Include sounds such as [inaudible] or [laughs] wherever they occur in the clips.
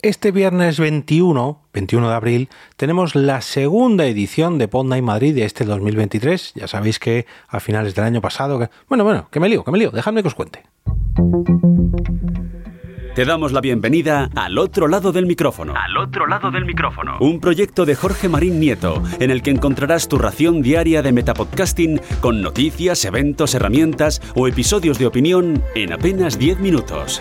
Este viernes 21, 21 de abril, tenemos la segunda edición de Podnight Madrid de este 2023. Ya sabéis que a finales del año pasado... Que... Bueno, bueno, que me lío, que me lío, dejadme que os cuente. Te damos la bienvenida al otro lado del micrófono. Al otro lado del micrófono. Un proyecto de Jorge Marín Nieto, en el que encontrarás tu ración diaria de metapodcasting con noticias, eventos, herramientas o episodios de opinión en apenas 10 minutos.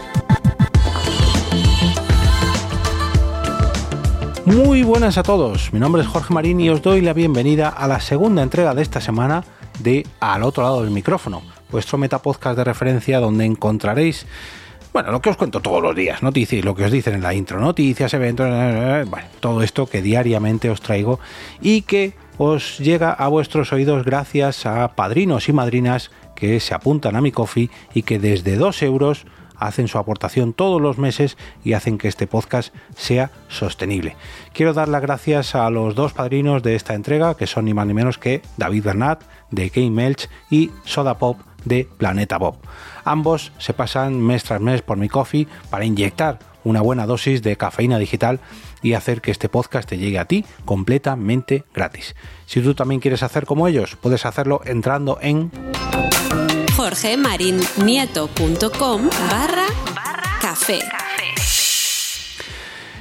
Muy buenas a todos, mi nombre es Jorge Marín y os doy la bienvenida a la segunda entrega de esta semana de Al otro lado del micrófono, vuestro metapodcast de referencia donde encontraréis, bueno, lo que os cuento todos los días, noticias, lo que os dicen en la intro, noticias, eventos, bueno, todo esto que diariamente os traigo y que os llega a vuestros oídos gracias a padrinos y madrinas que se apuntan a mi coffee y que desde 2 euros hacen su aportación todos los meses y hacen que este podcast sea sostenible. Quiero dar las gracias a los dos padrinos de esta entrega, que son ni más ni menos que David Bernat de Game Melch y Soda Pop de Planeta Bob. Ambos se pasan mes tras mes por mi coffee para inyectar una buena dosis de cafeína digital y hacer que este podcast te llegue a ti completamente gratis. Si tú también quieres hacer como ellos, puedes hacerlo entrando en barra café.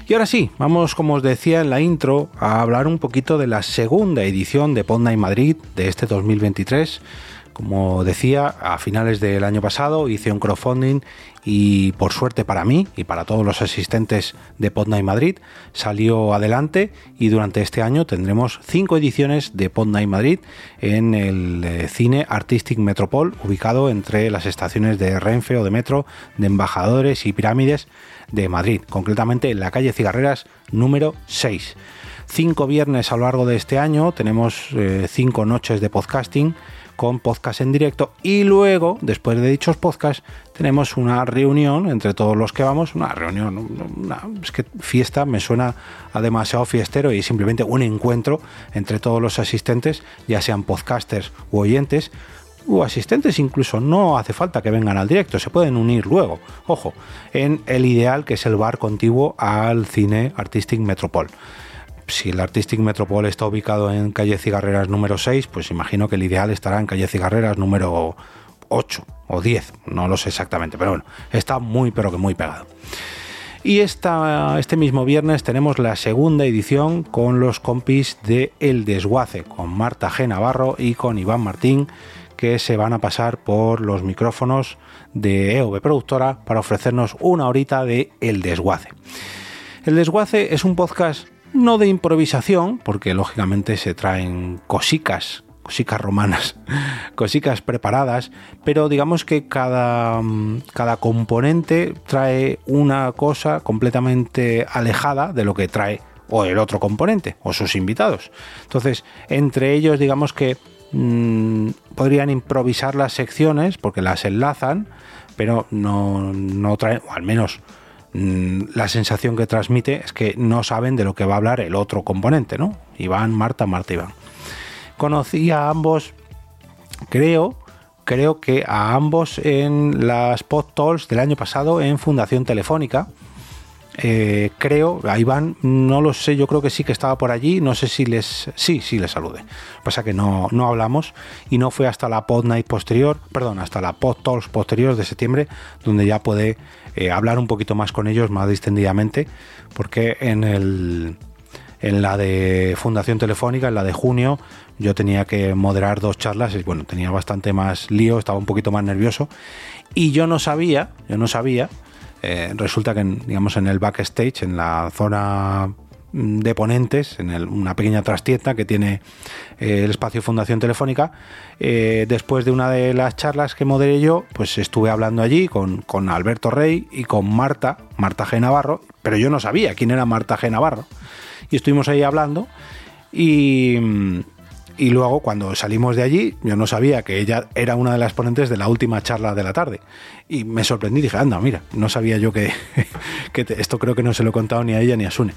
Y ahora sí, vamos, como os decía en la intro, a hablar un poquito de la segunda edición de Podnight Madrid de este 2023 como decía, a finales del año pasado hice un crowdfunding y por suerte para mí y para todos los asistentes de Podnight Madrid salió adelante y durante este año tendremos cinco ediciones de Podnight Madrid en el eh, cine Artistic Metropol ubicado entre las estaciones de Renfe o de Metro de Embajadores y Pirámides de Madrid, concretamente en la calle Cigarreras número 6. Cinco viernes a lo largo de este año tenemos eh, cinco noches de podcasting con podcast en directo y luego, después de dichos podcasts, tenemos una reunión entre todos los que vamos, una reunión, es que fiesta me suena a demasiado fiestero y simplemente un encuentro entre todos los asistentes, ya sean podcasters u oyentes, o asistentes incluso no hace falta que vengan al directo, se pueden unir luego, ojo, en el ideal que es el bar contiguo al cine Artistic Metropol si el Artistic Metropol está ubicado en calle Cigarreras número 6, pues imagino que el ideal estará en calle Cigarreras número 8 o 10, no lo sé exactamente, pero bueno, está muy pero que muy pegado. Y esta, este mismo viernes tenemos la segunda edición con los compis de El Desguace, con Marta G. Navarro y con Iván Martín, que se van a pasar por los micrófonos de EOB Productora para ofrecernos una horita de El Desguace. El Desguace es un podcast no de improvisación, porque lógicamente se traen cosicas, cosicas romanas, [laughs] cosicas preparadas, pero digamos que cada, mm, cada componente trae una cosa completamente alejada de lo que trae o el otro componente o sus invitados. Entonces, entre ellos, digamos que mm, podrían improvisar las secciones porque las enlazan, pero no, no traen, o al menos la sensación que transmite es que no saben de lo que va a hablar el otro componente, ¿no? Iván, Marta, Marta, Iván. Conocí a ambos, creo, creo que a ambos en las pod talks del año pasado en Fundación Telefónica. Eh, creo, a Iván no lo sé, yo creo que sí que estaba por allí, no sé si les, sí, sí les salude. Pasa que no, no hablamos y no fue hasta la pod night posterior, perdón, hasta la pod talks posterior de septiembre, donde ya puede eh, hablar un poquito más con ellos, más distendidamente, porque en, el, en la de Fundación Telefónica, en la de junio, yo tenía que moderar dos charlas y bueno, tenía bastante más lío, estaba un poquito más nervioso y yo no sabía, yo no sabía, eh, resulta que digamos en el backstage, en la zona Mm, de ponentes en una pequeña trastienda que tiene eh, el espacio Fundación Telefónica. Eh, después de una de las charlas que moderé yo, pues estuve hablando allí con, con, Alberto Rey y con Marta, Marta G. Navarro, pero yo no sabía quién era Marta G. Navarro. Y estuvimos ahí hablando y, y luego cuando salimos de allí, yo no sabía que ella era una de las ponentes de la última charla de la tarde. Y me sorprendí, dije, anda, mira, no sabía yo que, [laughs] esto creo que no se lo he contado ni a ella ni a Sune.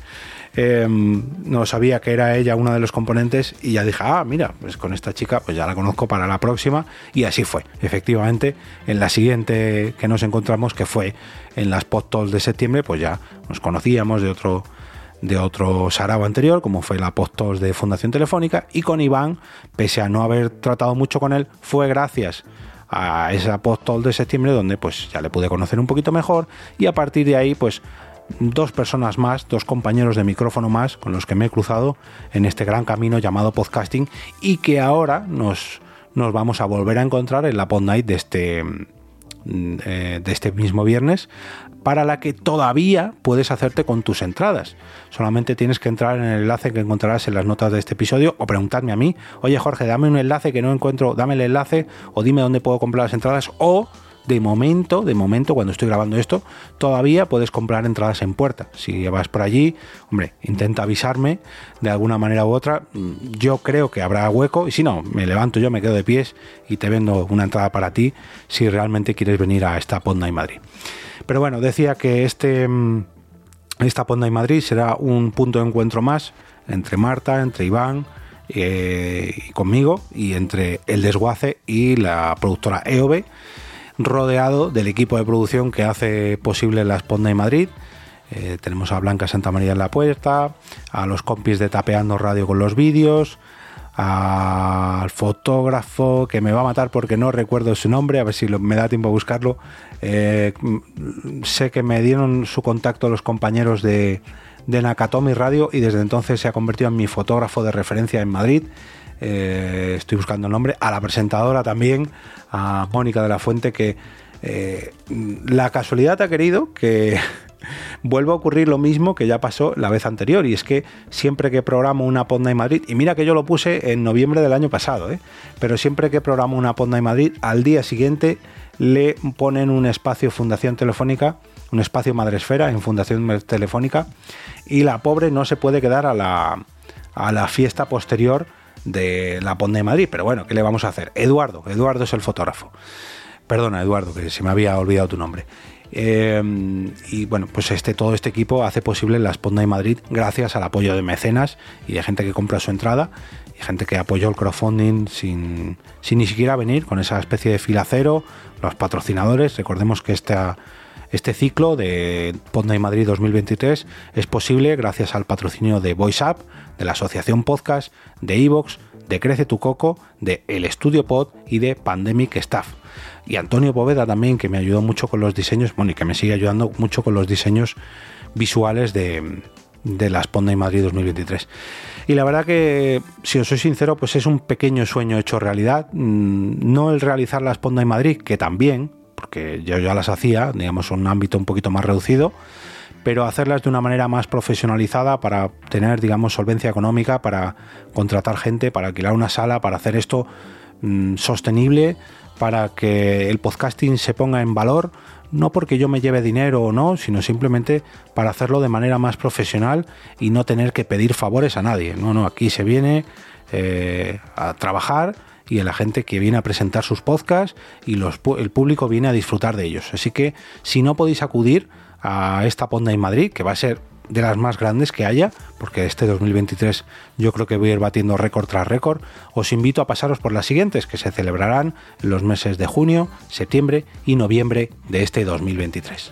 Em, no sabía que era ella una de los componentes y ya dije, ah, mira, pues con esta chica pues ya la conozco para la próxima y así fue. Efectivamente, en la siguiente que nos encontramos, que fue en las post de septiembre, pues ya nos conocíamos de otro de otro sarao anterior, como fue la post de Fundación Telefónica, y con Iván, pese a no haber tratado mucho con él, fue gracias a esa post de septiembre donde pues ya le pude conocer un poquito mejor y a partir de ahí pues dos personas más, dos compañeros de micrófono más con los que me he cruzado en este gran camino llamado podcasting y que ahora nos, nos vamos a volver a encontrar en la Pod Night de este, de este mismo viernes para la que todavía puedes hacerte con tus entradas. Solamente tienes que entrar en el enlace que encontrarás en las notas de este episodio o preguntarme a mí, oye Jorge, dame un enlace que no encuentro, dame el enlace o dime dónde puedo comprar las entradas o de momento, de momento, cuando estoy grabando esto, todavía puedes comprar entradas en puerta. Si vas por allí, hombre, intenta avisarme de alguna manera u otra. Yo creo que habrá hueco y si no, me levanto yo, me quedo de pies y te vendo una entrada para ti si realmente quieres venir a esta Ponda y Madrid. Pero bueno, decía que este, mm, esta Ponda y Madrid será un punto de encuentro más entre Marta, entre Iván, eh, conmigo y entre el desguace y la productora EOB rodeado del equipo de producción que hace posible la Esponda de Madrid. Eh, tenemos a Blanca Santa María en la puerta, a los compis de Tapeando Radio con los vídeos, al fotógrafo que me va a matar porque no recuerdo su nombre, a ver si me da tiempo a buscarlo. Eh, sé que me dieron su contacto los compañeros de, de Nakatomi Radio y desde entonces se ha convertido en mi fotógrafo de referencia en Madrid. Eh, estoy buscando el nombre, a la presentadora también, a Mónica de la Fuente, que eh, la casualidad ha querido que [laughs] vuelva a ocurrir lo mismo que ya pasó la vez anterior, y es que siempre que programo una Ponda en Madrid, y mira que yo lo puse en noviembre del año pasado, ¿eh? pero siempre que programo una Ponda en Madrid, al día siguiente le ponen un espacio Fundación Telefónica, un espacio Madresfera en Fundación Telefónica, y la pobre no se puede quedar a la, a la fiesta posterior de la Ponda de Madrid. Pero bueno, ¿qué le vamos a hacer? Eduardo, Eduardo es el fotógrafo. Perdona, Eduardo, que se me había olvidado tu nombre. Eh, y bueno, pues este, todo este equipo hace posible la Ponda de Madrid gracias al apoyo de mecenas y de gente que compra su entrada y gente que apoyó el crowdfunding sin, sin ni siquiera venir con esa especie de fila cero, los patrocinadores. Recordemos que esta este ciclo de Ponda y Madrid 2023 es posible gracias al patrocinio de VoiceUp, de la Asociación Podcast, de Evox, de Crece tu Coco, de El Estudio Pod y de Pandemic Staff. Y Antonio Poveda también, que me ayudó mucho con los diseños, bueno, y que me sigue ayudando mucho con los diseños visuales de, de la Ponda y Madrid 2023. Y la verdad que, si os soy sincero, pues es un pequeño sueño hecho realidad. Mm, no el realizar la Ponda y Madrid, que también, porque yo ya las hacía, digamos, en un ámbito un poquito más reducido, pero hacerlas de una manera más profesionalizada para tener, digamos, solvencia económica, para contratar gente, para alquilar una sala, para hacer esto mm, sostenible, para que el podcasting se ponga en valor, no porque yo me lleve dinero o no, sino simplemente para hacerlo de manera más profesional y no tener que pedir favores a nadie. No, no, aquí se viene eh, a trabajar y a la gente que viene a presentar sus podcasts y el público viene a disfrutar de ellos. Así que si no podéis acudir a esta Ponda en Madrid, que va a ser de las más grandes que haya, porque este 2023 yo creo que voy a ir batiendo récord tras récord, os invito a pasaros por las siguientes que se celebrarán en los meses de junio, septiembre y noviembre de este 2023.